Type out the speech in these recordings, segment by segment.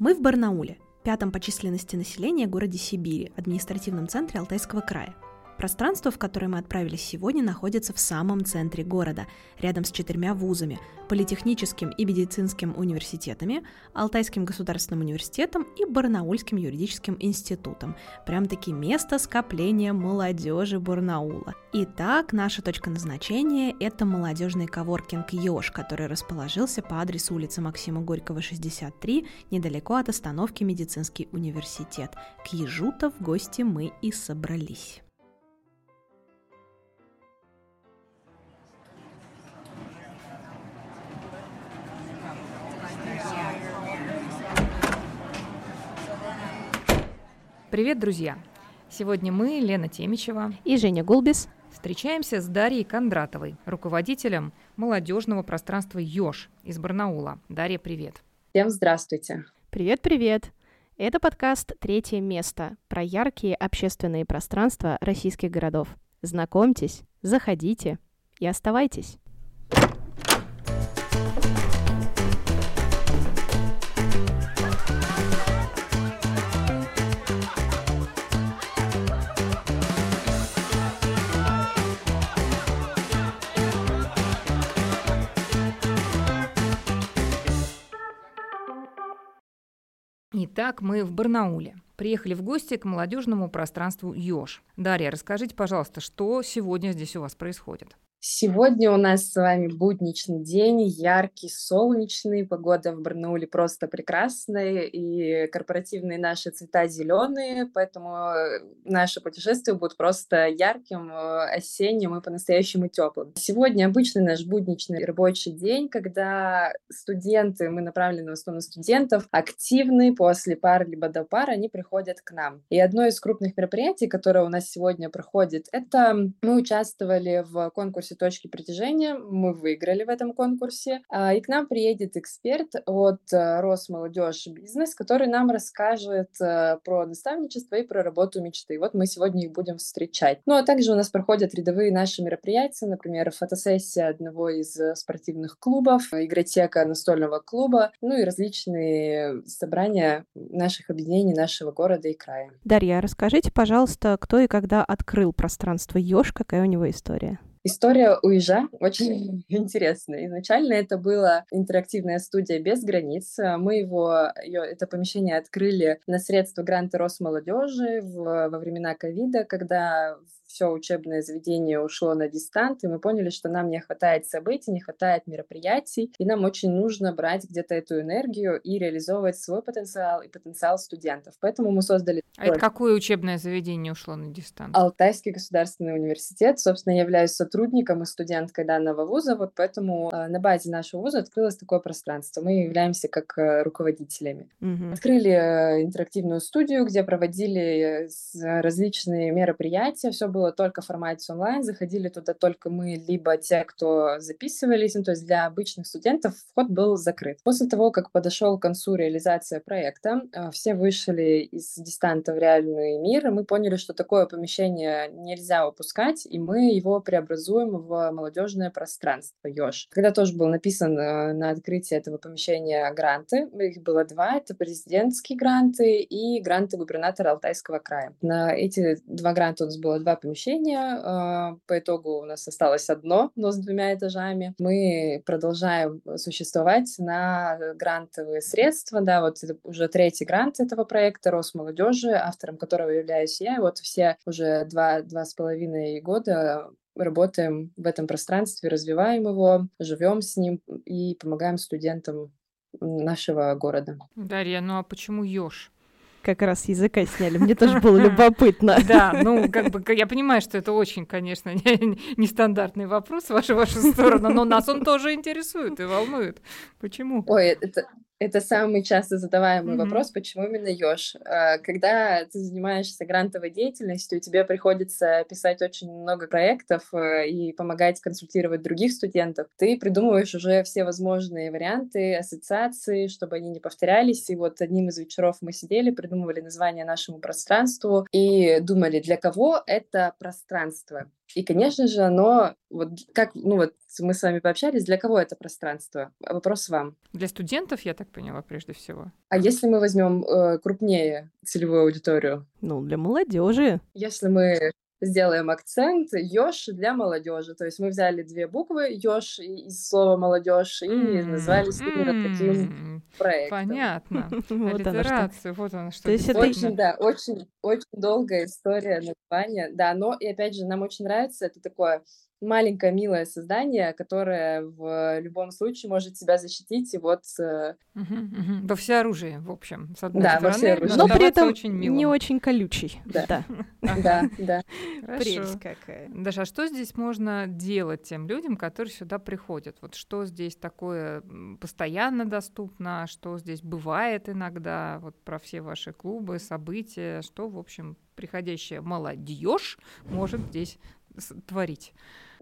Мы в Барнауле, пятом по численности населения городе Сибири, административном центре Алтайского края – Пространство, в которое мы отправились сегодня, находится в самом центре города, рядом с четырьмя вузами – Политехническим и медицинским университетами, Алтайским государственным университетом и Барнаульским юридическим институтом. Прям-таки место скопления молодежи Барнаула. Итак, наша точка назначения – это молодежный коворкинг «Ёж», который расположился по адресу улицы Максима Горького, 63, недалеко от остановки Медицинский университет. К Ежу-то в гости мы и собрались. Привет, друзья! Сегодня мы, Лена Темичева и Женя Гулбис, встречаемся с Дарьей Кондратовой, руководителем молодежного пространства «Ёж» из Барнаула. Дарья, привет! Всем здравствуйте! Привет-привет! Это подкаст «Третье место» про яркие общественные пространства российских городов. Знакомьтесь, заходите и оставайтесь. Итак, мы в Барнауле. Приехали в гости к молодежному пространству «Ёж». Дарья, расскажите, пожалуйста, что сегодня здесь у вас происходит? Сегодня у нас с вами будничный день, яркий, солнечный, погода в Барнауле просто прекрасная, и корпоративные наши цвета зеленые, поэтому э, наше путешествие будет просто ярким, э, осенним и по-настоящему теплым. Сегодня обычный наш будничный рабочий день, когда студенты, мы направлены в основном студентов, активные после пар либо до пар, они приходят к нам. И одно из крупных мероприятий, которое у нас сегодня проходит, это мы участвовали в конкурсе конкурсе «Точки притяжения». Мы выиграли в этом конкурсе. А, и к нам приедет эксперт от э, Росмолодежь Бизнес, который нам расскажет э, про наставничество и про работу мечты. Вот мы сегодня их будем встречать. Ну, а также у нас проходят рядовые наши мероприятия, например, фотосессия одного из э, спортивных клубов, игротека настольного клуба, ну и различные собрания наших объединений нашего города и края. Дарья, расскажите, пожалуйста, кто и когда открыл пространство Ёж, какая у него история? История у Ижа очень интересная. Изначально это была интерактивная студия без границ. Мы его, ее, это помещение открыли на средства гранта Росмолодежи в, во времена ковида, когда все учебное заведение ушло на дистант, и мы поняли, что нам не хватает событий, не хватает мероприятий, и нам очень нужно брать где-то эту энергию и реализовывать свой потенциал и потенциал студентов. Поэтому мы создали... А это какое учебное заведение ушло на дистант? Алтайский государственный университет. Собственно, я являюсь сотрудником и студенткой данного вуза, вот поэтому э, на базе нашего вуза открылось такое пространство. Мы являемся как э, руководителями. Угу. Открыли э, интерактивную студию, где проводили различные мероприятия, все было было только в формате онлайн, заходили туда только мы, либо те, кто записывались, ну, то есть для обычных студентов вход был закрыт. После того, как подошел к концу реализация проекта, э, все вышли из дистанта в реальный мир, и мы поняли, что такое помещение нельзя упускать, и мы его преобразуем в молодежное пространство ЙОШ. Когда тоже был написан э, на открытии этого помещения гранты, их было два, это президентские гранты и гранты губернатора Алтайского края. На эти два гранта у нас было два помещения помещение. А, по итогу у нас осталось одно, но с двумя этажами. Мы продолжаем существовать на грантовые средства. Да, вот это уже третий грант этого проекта Росмолодежи, автором которого являюсь я. И вот все уже два, два с половиной года работаем в этом пространстве, развиваем его, живем с ним и помогаем студентам нашего города. Дарья, ну а почему Ёж? Как раз языка сняли. Мне тоже было любопытно. Да, ну, как бы, я понимаю, что это очень, конечно, нестандартный вопрос в вашу, вашу сторону, но нас он тоже интересует и волнует. Почему? Ой, это, это самый часто задаваемый mm-hmm. вопрос, почему именно Ёж. А, когда ты занимаешься грантовой деятельностью, тебе приходится писать очень много проектов э, и помогать консультировать других студентов, ты придумываешь уже все возможные варианты, ассоциации, чтобы они не повторялись. И вот одним из вечеров мы сидели, придумывали название нашему пространству и думали, для кого это пространство. И, конечно же, оно, вот как, ну вот мы с вами пообщались, для кого это пространство? Вопрос вам. Для студентов, я так поняла, прежде всего. А если мы возьмем э, крупнее целевую аудиторию? Ну, для молодежи. Если мы сделаем акцент Ёж для молодежи. То есть мы взяли две буквы Ёж из слова молодежь и назвали именно таким проектом. Понятно. Вот Аллитерацию, вот она что. То есть это очень, да, очень, очень долгая история названия. Да, но и опять же нам очень нравится это такое маленькое милое создание, которое в любом случае может себя защитить и вот... Угу, угу. Во всеоружии, в общем, с одной да, стороны, во всеоружии. но при этом очень не очень колючий. Да, да, да. да. Прелесть какая. Даша, а что здесь можно делать тем людям, которые сюда приходят? Вот что здесь такое постоянно доступно, что здесь бывает иногда, вот про все ваши клубы, события, что, в общем, приходящая молодежь может здесь творить?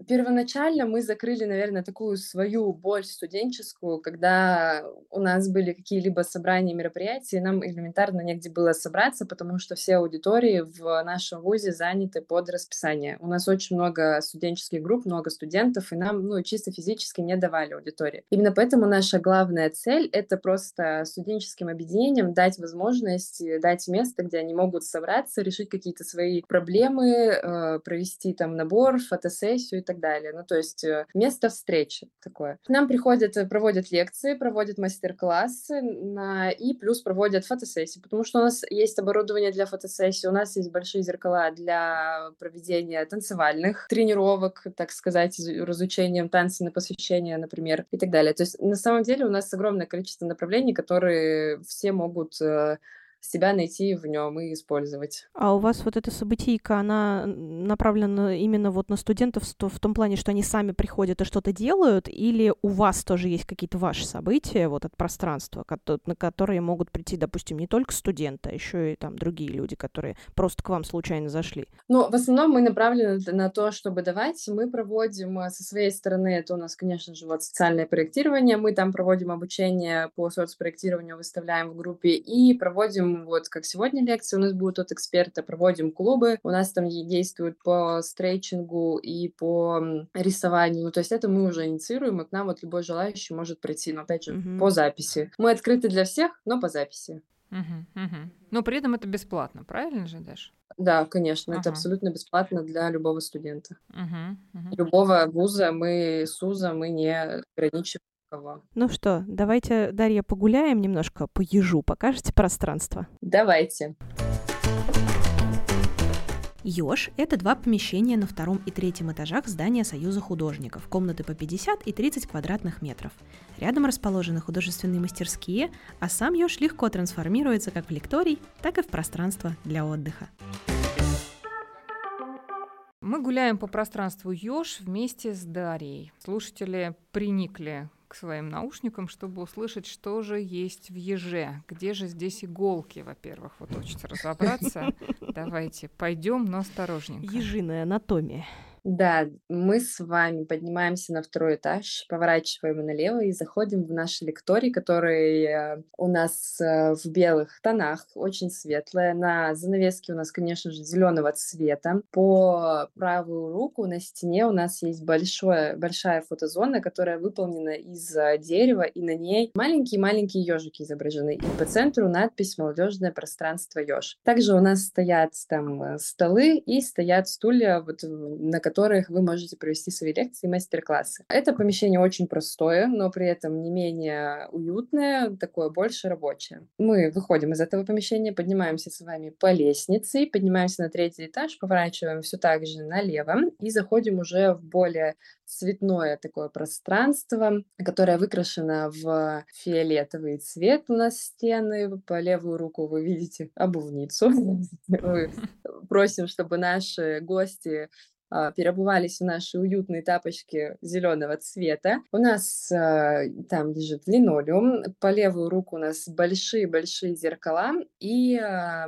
Первоначально мы закрыли, наверное, такую свою боль студенческую, когда у нас были какие-либо собрания, мероприятия, и нам элементарно негде было собраться, потому что все аудитории в нашем вузе заняты под расписание. У нас очень много студенческих групп, много студентов, и нам ну, чисто физически не давали аудитории. Именно поэтому наша главная цель — это просто студенческим объединениям дать возможность, дать место, где они могут собраться, решить какие-то свои проблемы, э, провести там набор, фотосессию и так далее. Ну, то есть э, место встречи такое. К нам приходят, э, проводят лекции, проводят мастер-классы на... и плюс проводят фотосессии, потому что у нас есть оборудование для фотосессии, у нас есть большие зеркала для проведения танцевальных тренировок, так сказать, разучением танца на посвящение, например, и так далее. То есть на самом деле у нас огромное количество направлений, которые все могут э, себя найти в нем и использовать. А у вас вот эта событийка, она направлена именно вот на студентов в том плане, что они сами приходят и что-то делают, или у вас тоже есть какие-то ваши события, вот от пространства, на которые могут прийти, допустим, не только студенты, а еще и там другие люди, которые просто к вам случайно зашли? Ну, в основном мы направлены на то, чтобы давать. Мы проводим э, со своей стороны, это у нас, конечно же, вот социальное проектирование, мы там проводим обучение по соцпроектированию, выставляем в группе и проводим вот как сегодня лекции у нас будут от эксперта, проводим клубы, у нас там действуют по стрейчингу и по рисованию, ну, то есть это мы уже инициируем, и к нам вот любой желающий может прийти, но опять же угу. по записи. Мы открыты для всех, но по записи. Угу, угу. Но при этом это бесплатно, правильно же, Даш? Да, конечно, ага. это абсолютно бесплатно для любого студента. Угу, угу. Любого вуза мы, СУЗа мы не ограничиваем кого. Ну что, давайте, Дарья, погуляем немножко по ежу, покажете пространство? Давайте. Ёж – это два помещения на втором и третьем этажах здания Союза художников, комнаты по 50 и 30 квадратных метров. Рядом расположены художественные мастерские, а сам Ёж легко трансформируется как в лекторий, так и в пространство для отдыха. Мы гуляем по пространству Ёж вместе с Дарьей. Слушатели приникли к своим наушникам, чтобы услышать, что же есть в еже. Где же здесь иголки, во-первых, вот хочется разобраться. Давайте пойдем, но осторожненько. Ежиная анатомия. Да, мы с вами поднимаемся на второй этаж, поворачиваем налево и заходим в наш лекторий, который э, у нас э, в белых тонах, очень светлая. На занавеске у нас, конечно же, зеленого цвета. По правую руку на стене у нас есть большое, большая фотозона, которая выполнена из э, дерева, и на ней маленькие-маленькие ежики изображены. И по центру надпись «Молодежное пространство еж». Также у нас стоят там столы и стоят стулья, вот, на которых вы можете провести свои лекции и мастер-классы. Это помещение очень простое, но при этом не менее уютное, такое больше рабочее. Мы выходим из этого помещения, поднимаемся с вами по лестнице, поднимаемся на третий этаж, поворачиваем все так же налево и заходим уже в более цветное такое пространство, которое выкрашено в фиолетовый цвет у нас стены. По левую руку вы видите обувницу. Мы просим, чтобы наши гости переобувались в наши уютные тапочки зеленого цвета. У нас а, там лежит линолеум, по левую руку у нас большие-большие зеркала, и а,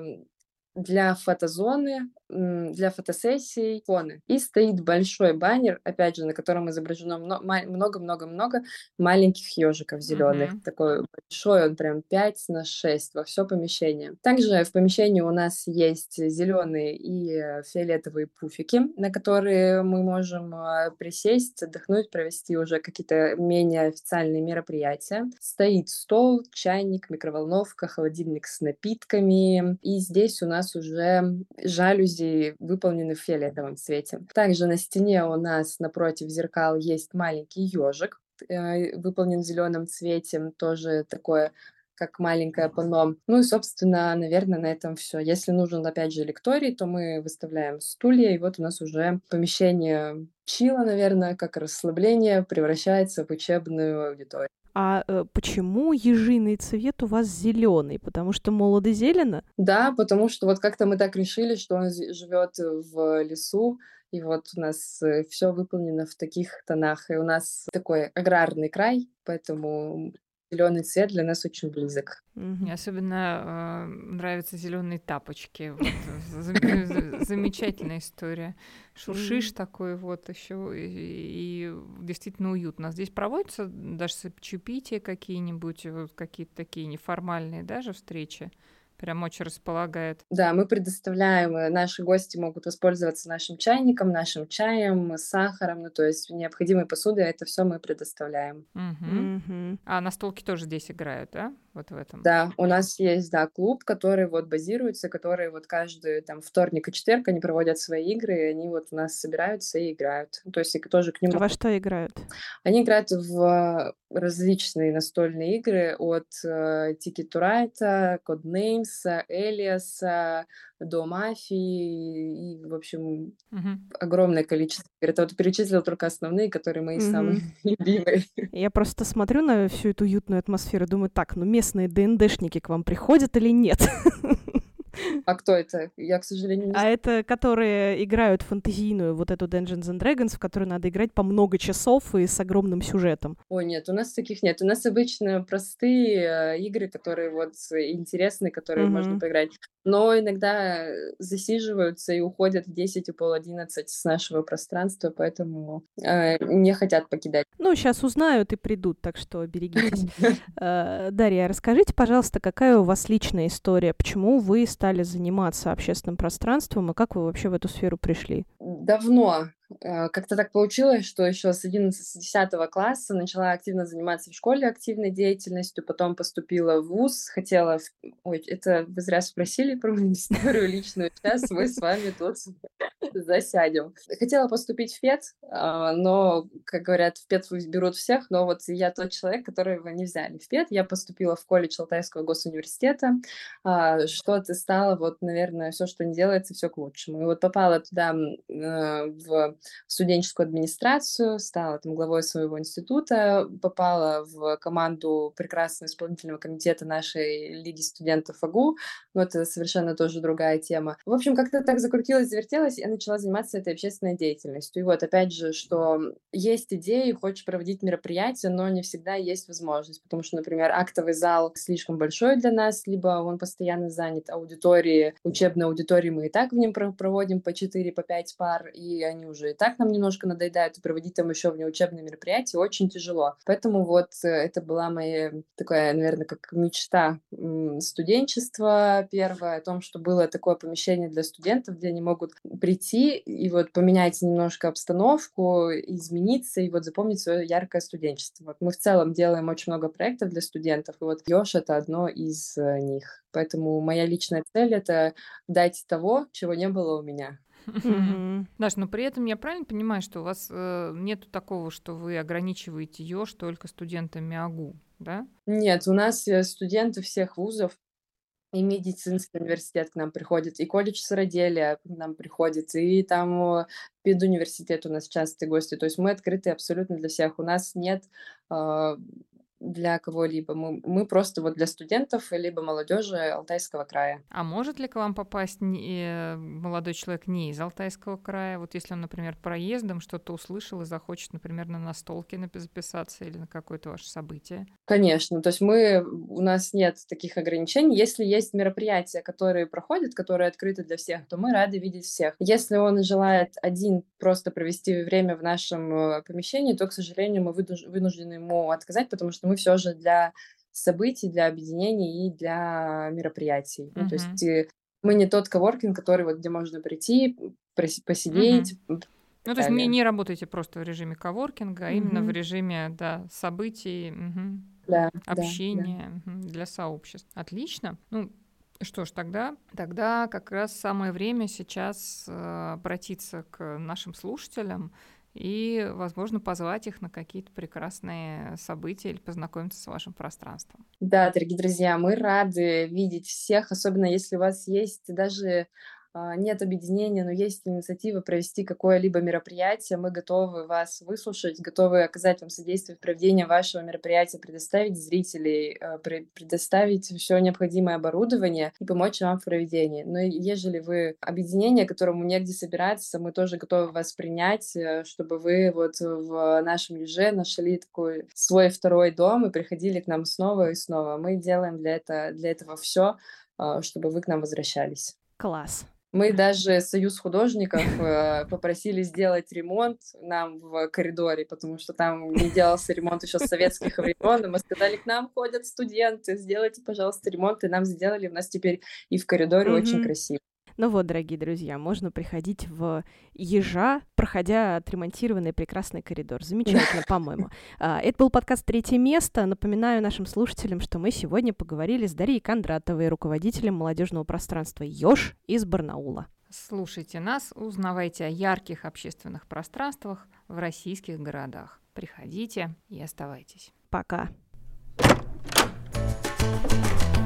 для фотозоны для фотосессий фоны. И стоит большой баннер, опять же, на котором изображено много-много-много маленьких ежиков зеленых. Mm-hmm. Такой большой, он прям 5 на 6 во все помещение. Также в помещении у нас есть зеленые и фиолетовые пуфики, на которые мы можем а, присесть, отдохнуть, провести уже какие-то менее официальные мероприятия. Стоит стол, чайник, микроволновка, холодильник с напитками. И здесь у нас уже жалюзи выполнены в фиолетовом цвете. Также на стене у нас напротив зеркал есть маленький ежик, э, выполнен в зеленом цвете, тоже такое как маленькое панно. Ну и, собственно, наверное, на этом все. Если нужен, опять же, лекторий, то мы выставляем стулья, и вот у нас уже помещение чила, наверное, как расслабление превращается в учебную аудиторию. А э, почему ежиный цвет у вас зеленый? Потому что молодо зелено? Да, потому что вот как-то мы так решили, что он живет в лесу, и вот у нас э, все выполнено в таких тонах. И у нас такой аграрный край, поэтому зеленый цвет для нас очень близок. Мне особенно э, нравятся зеленые тапочки. замечательная история. Шуршишь такой вот еще и, действительно уютно. Здесь проводятся даже чаепития какие-нибудь, какие-то такие неформальные даже встречи. Прям очень располагает. Да, мы предоставляем, э, наши гости могут воспользоваться нашим чайником, нашим чаем, сахаром, ну то есть необходимой посудой, это все мы предоставляем. Угу. Угу. А настолки тоже здесь играют, да? Вот в этом. Да, у нас есть, да, клуб, который вот базируется, который вот каждый там вторник и четверг они проводят свои игры, и они вот у нас собираются и играют. То есть и тоже к ним... А во что играют? Они играют в различные настольные игры от э, Ticket to Ride, Codenames, Элиаса, до мафии и, в общем, угу. огромное количество. Это вот перечислил только основные, которые мои угу. самые любимые. Я просто смотрю на всю эту уютную атмосферу, думаю, так, ну местные ДНДшники к вам приходят или нет? А кто это? Я, к сожалению, не А это которые играют фантазийную вот эту Dungeons and Dragons, в которую надо играть по много часов и с огромным сюжетом. Ой, нет, у нас таких нет. У нас обычно простые э, игры, которые вот интересные, которые mm-hmm. можно поиграть. Но иногда засиживаются и уходят в 10 и пол 11 с нашего пространства, поэтому э, не хотят покидать. Ну, сейчас узнают и придут, так что берегитесь. Э, Дарья, расскажите, пожалуйста, какая у вас личная история? Почему вы стали заниматься общественным пространством, и как вы вообще в эту сферу пришли? Давно. Э, как-то так получилось, что еще с 11-10 класса начала активно заниматься в школе активной деятельностью, потом поступила в ВУЗ, хотела... Ой, это вы зря спросили про мою историю личную, сейчас мы с вами тут засядем. Хотела поступить в ФЕД, а, но, как говорят, в ПЕД берут всех, но вот я тот человек, которого не взяли в ПЕД. Я поступила в колледж Алтайского госуниверситета, а, что-то стало, вот, наверное, все, что не делается, все к лучшему. И вот попала туда э, в студенческую администрацию, стала там главой своего института, попала в команду прекрасного исполнительного комитета нашей Лиги студентов АГУ, но это совершенно тоже другая тема. В общем, как-то так закрутилось, завертелось, я начала заниматься этой общественной деятельностью. И вот опять же, что есть идеи, хочешь проводить мероприятия, но не всегда есть возможность, потому что, например, актовый зал слишком большой для нас, либо он постоянно занят аудиторией, учебной аудитории мы и так в нем проводим по 4, по 5 пар, и они уже и так нам немножко надоедают, и проводить там еще внеучебные мероприятия очень тяжело. Поэтому вот э, это была моя такая, наверное, как мечта студенчества первая, о том, что было такое помещение для студентов, где они могут прийти и вот поменять немножко обстановку, измениться и вот запомнить свое яркое студенчество. Вот мы в целом делаем очень много проектов для студентов, и вот Ёж — это одно из э, них. Поэтому моя личная цель — это дать того, чего не было у меня. Mm-hmm. Даш, но при этом я правильно понимаю, что у вас э, нету такого, что вы ограничиваете ЕОШ только студентами АГУ, да? Нет, у нас э, студенты всех вузов, и медицинский университет к нам приходит, и колледж сыроделия к нам приходит, и там педуниверситет у нас частые гости. То есть мы открыты абсолютно для всех. У нас нет э, для кого-либо. Мы, мы просто вот для студентов либо молодежи Алтайского края. А может ли к вам попасть не, э, молодой человек не из Алтайского края? Вот если он, например, проездом что-то услышал и захочет, например, на настолке записаться или на какое-то ваше событие? Конечно. То есть мы, у нас нет таких ограничений. Если есть мероприятия, которые проходят, которые открыты для всех, то мы рады видеть всех. Если он желает один просто провести время в нашем э, помещении, то, к сожалению, мы вынуждены ему отказать, потому что мы все же для событий, для объединений и для мероприятий. Mm-hmm. Ну, то есть э, мы не тот коворкинг, который вот где можно прийти, посидеть. Mm-hmm. Ну, то есть не, не работаете просто в режиме коворкинга, а mm-hmm. именно в режиме да, событий, угу, да, общения да, да. Для сообществ. Отлично. Ну, что ж, тогда, тогда как раз самое время сейчас э, обратиться к нашим слушателям и, возможно, позвать их на какие-то прекрасные события или познакомиться с вашим пространством. Да, дорогие друзья, мы рады видеть всех, особенно если у вас есть даже нет объединения, но есть инициатива провести какое-либо мероприятие, мы готовы вас выслушать, готовы оказать вам содействие в проведении вашего мероприятия, предоставить зрителей, а, предоставить все необходимое оборудование и помочь вам в проведении. Но ежели вы объединение, которому негде собираться, мы тоже готовы вас принять, э, чтобы вы вот в нашем Еже нашли такой свой второй дом и приходили к нам снова и снова. Мы делаем для, это, для этого все, а, чтобы вы к нам возвращались. Класс. Мы даже Союз художников э, попросили сделать ремонт нам в коридоре, потому что там не делался ремонт еще с советских времен. И мы сказали, к нам ходят студенты, сделайте, пожалуйста, ремонт. И нам сделали. У нас теперь и в коридоре очень красиво. Ну вот, дорогие друзья, можно приходить в Ежа, проходя отремонтированный прекрасный коридор. Замечательно, по-моему. А, это был подкаст «Третье место». Напоминаю нашим слушателям, что мы сегодня поговорили с Дарьей Кондратовой, руководителем молодежного пространства «Ёж» из Барнаула. Слушайте нас, узнавайте о ярких общественных пространствах в российских городах. Приходите и оставайтесь. Пока. thank you